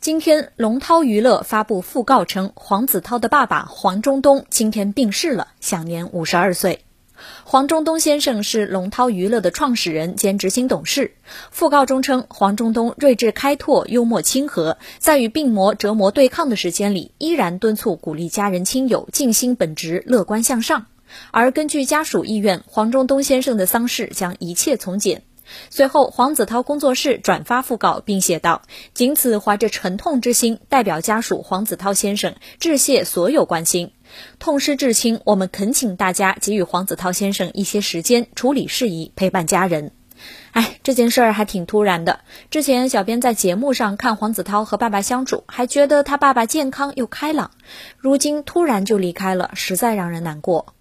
今天，龙涛娱乐发布讣告称，黄子韬的爸爸黄忠东今天病逝了，享年五十二岁。黄忠东先生是龙涛娱乐的创始人兼执行董事。讣告中称，黄忠东睿智开拓、幽默亲和，在与病魔折磨对抗的时间里，依然敦促鼓励家人亲友尽心本职、乐观向上。而根据家属意愿，黄忠东先生的丧事将一切从简。随后，黄子韬工作室转发讣告，并写道：“仅此怀着沉痛之心，代表家属黄子韬先生致谢所有关心。痛失至亲，我们恳请大家给予黄子韬先生一些时间处理事宜，陪伴家人。”哎，这件事儿还挺突然的。之前小编在节目上看黄子韬和爸爸相处，还觉得他爸爸健康又开朗，如今突然就离开了，实在让人难过。